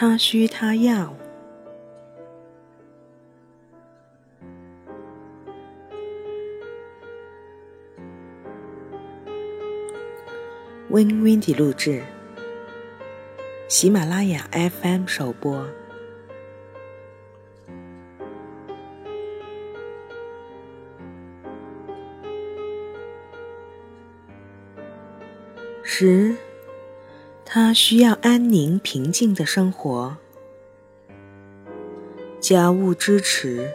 他需他要。Win Windy 录制，喜马拉雅 FM 首播。十，他需要安宁平静的生活，家务支持。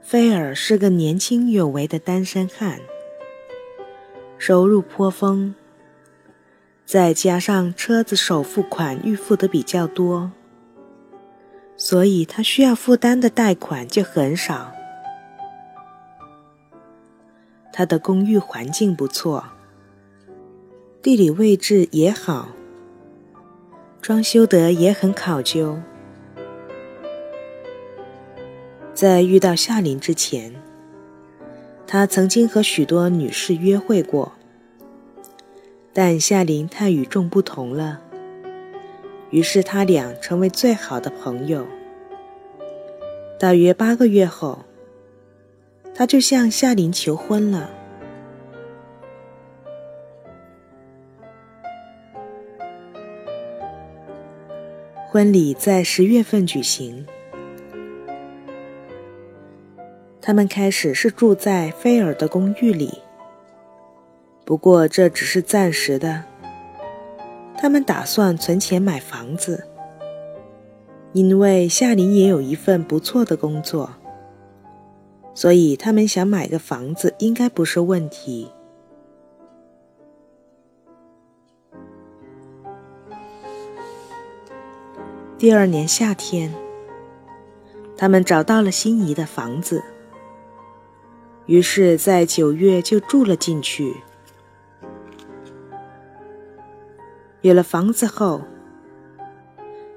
菲尔是个年轻有为的单身汉，收入颇丰，再加上车子首付款预付的比较多，所以他需要负担的贷款就很少。他的公寓环境不错，地理位置也好，装修得也很考究。在遇到夏琳之前，他曾经和许多女士约会过，但夏琳太与众不同了，于是他俩成为最好的朋友。大约八个月后，他就向夏琳求婚了。婚礼在十月份举行。他们开始是住在菲尔的公寓里，不过这只是暂时的。他们打算存钱买房子，因为夏琳也有一份不错的工作，所以他们想买个房子应该不是问题。第二年夏天，他们找到了心仪的房子。于是，在九月就住了进去。有了房子后，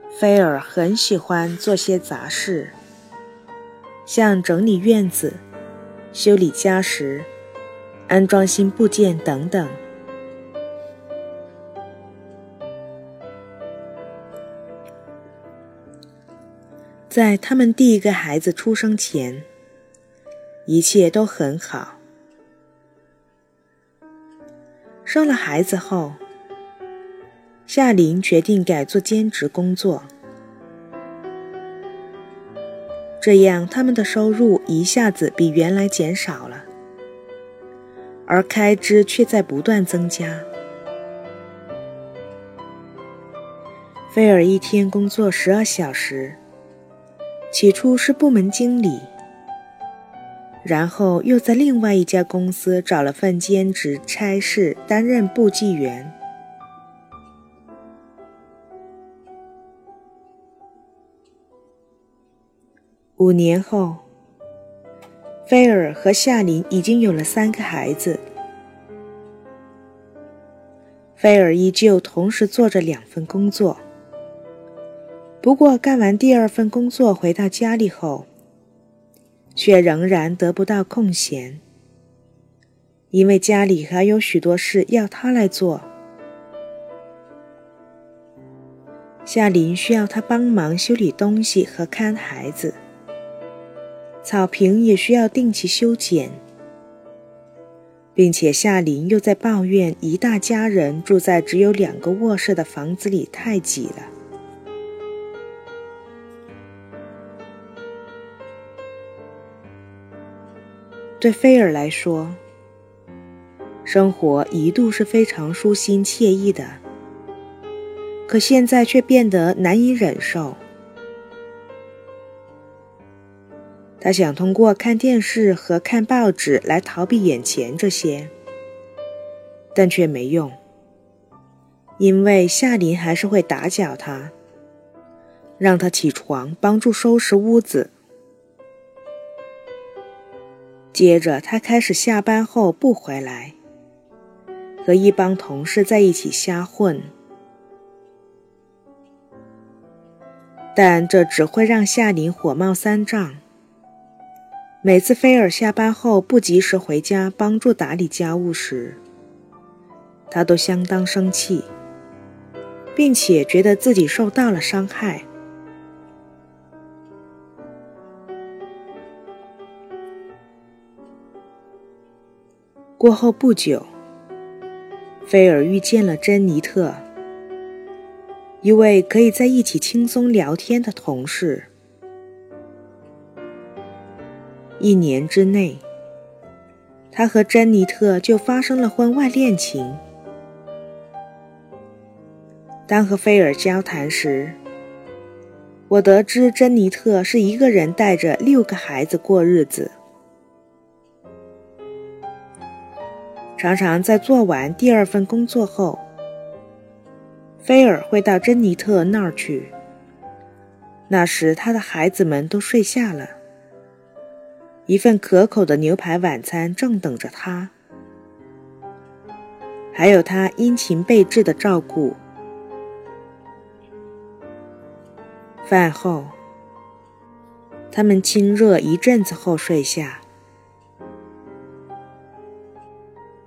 菲尔很喜欢做些杂事，像整理院子、修理家什、安装新部件等等。在他们第一个孩子出生前。一切都很好。生了孩子后，夏琳决定改做兼职工作，这样他们的收入一下子比原来减少了，而开支却在不断增加。菲尔一天工作十二小时，起初是部门经理。然后又在另外一家公司找了份兼职差事，担任部记员。五年后，菲尔和夏琳已经有了三个孩子。菲尔依旧同时做着两份工作，不过干完第二份工作回到家里后。却仍然得不到空闲，因为家里还有许多事要他来做。夏琳需要他帮忙修理东西和看孩子，草坪也需要定期修剪，并且夏琳又在抱怨一大家人住在只有两个卧室的房子里太挤了。对菲尔来说，生活一度是非常舒心惬意的，可现在却变得难以忍受。他想通过看电视和看报纸来逃避眼前这些，但却没用，因为夏琳还是会打搅他，让他起床帮助收拾屋子。接着，他开始下班后不回来，和一帮同事在一起瞎混。但这只会让夏琳火冒三丈。每次菲尔下班后不及时回家帮助打理家务时，他都相当生气，并且觉得自己受到了伤害。过后不久，菲尔遇见了珍妮特，一位可以在一起轻松聊天的同事。一年之内，他和珍妮特就发生了婚外恋情。当和菲尔交谈时，我得知珍妮特是一个人带着六个孩子过日子。常常在做完第二份工作后，菲尔会到珍妮特那儿去。那时，他的孩子们都睡下了，一份可口的牛排晚餐正等着他，还有他殷勤备至的照顾。饭后，他们亲热一阵子后睡下。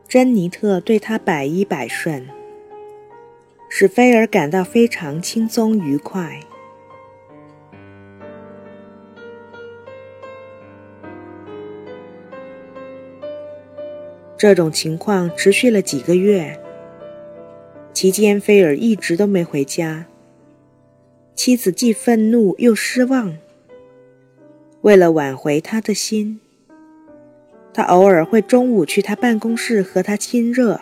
珍妮特对他百依百顺，使菲尔感到非常轻松愉快。这种情况持续了几个月，期间菲尔一直都没回家。妻子既愤怒又失望，为了挽回他的心。他偶尔会中午去他办公室和他亲热，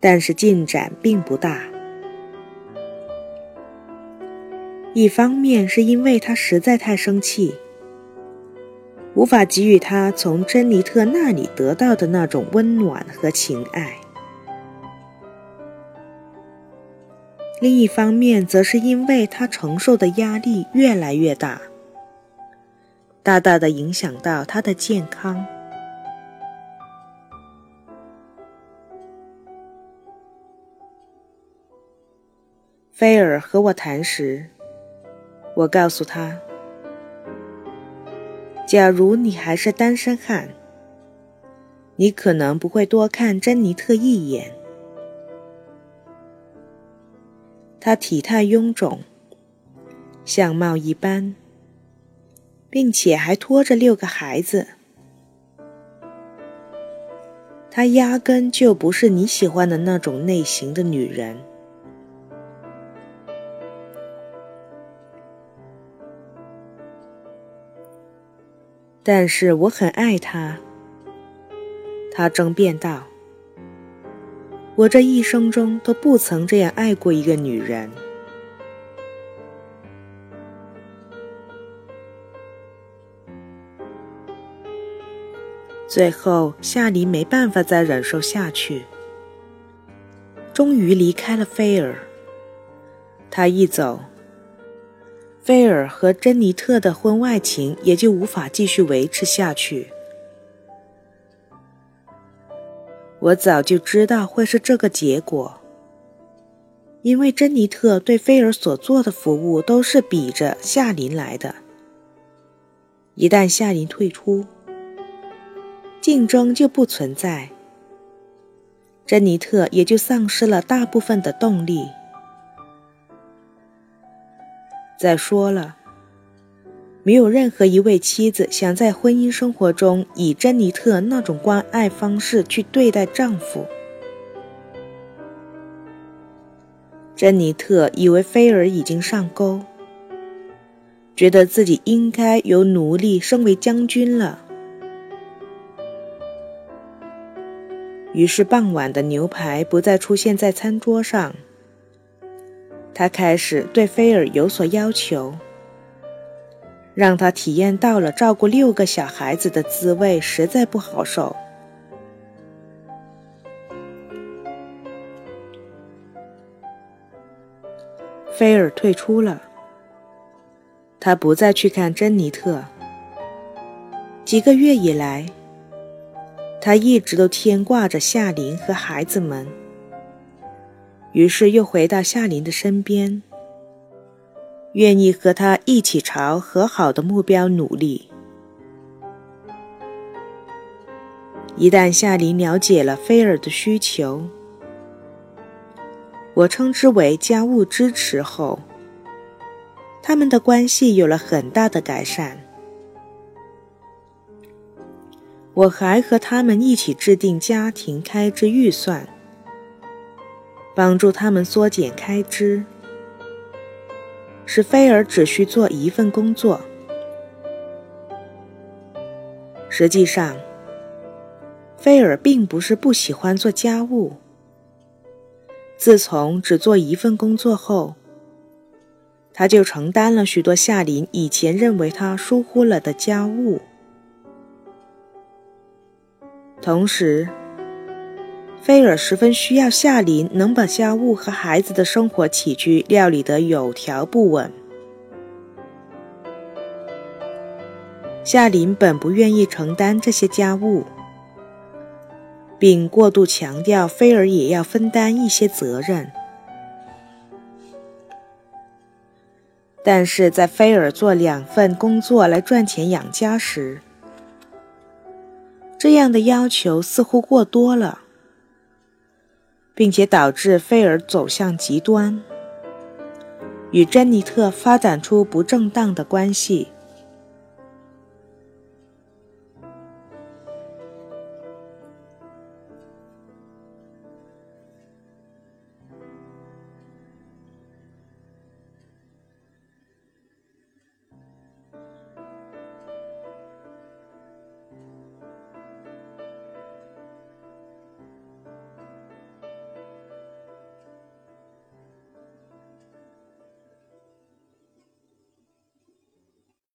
但是进展并不大。一方面是因为他实在太生气，无法给予他从珍妮特那里得到的那种温暖和情爱；另一方面则是因为他承受的压力越来越大。大大的影响到他的健康。菲尔和我谈时，我告诉他：“假如你还是单身汉，你可能不会多看珍妮特一眼。她体态臃肿，相貌一般。”并且还拖着六个孩子，她压根就不是你喜欢的那种类型的女人。但是我很爱她，她争辩道：“我这一生中都不曾这样爱过一个女人。”最后，夏琳没办法再忍受下去，终于离开了菲尔。他一走，菲尔和珍妮特的婚外情也就无法继续维持下去。我早就知道会是这个结果，因为珍妮特对菲尔所做的服务都是比着夏琳来的。一旦夏琳退出，竞争就不存在，珍妮特也就丧失了大部分的动力。再说了，没有任何一位妻子想在婚姻生活中以珍妮特那种关爱方式去对待丈夫。珍妮特以为菲尔已经上钩，觉得自己应该由奴隶升为将军了。于是，傍晚的牛排不再出现在餐桌上。他开始对菲尔有所要求，让他体验到了照顾六个小孩子的滋味，实在不好受。菲尔退出了，他不再去看珍妮特。几个月以来。他一直都牵挂着夏琳和孩子们，于是又回到夏琳的身边，愿意和他一起朝和好的目标努力。一旦夏琳了解了菲尔的需求，我称之为家务支持后，他们的关系有了很大的改善。我还和他们一起制定家庭开支预算，帮助他们缩减开支，使菲尔只需做一份工作。实际上，菲尔并不是不喜欢做家务。自从只做一份工作后，他就承担了许多夏琳以前认为他疏忽了的家务。同时，菲尔十分需要夏琳能把家务和孩子的生活起居料理得有条不紊。夏琳本不愿意承担这些家务，并过度强调菲尔也要分担一些责任。但是在菲尔做两份工作来赚钱养家时，这样的要求似乎过多了，并且导致菲尔走向极端，与珍妮特发展出不正当的关系。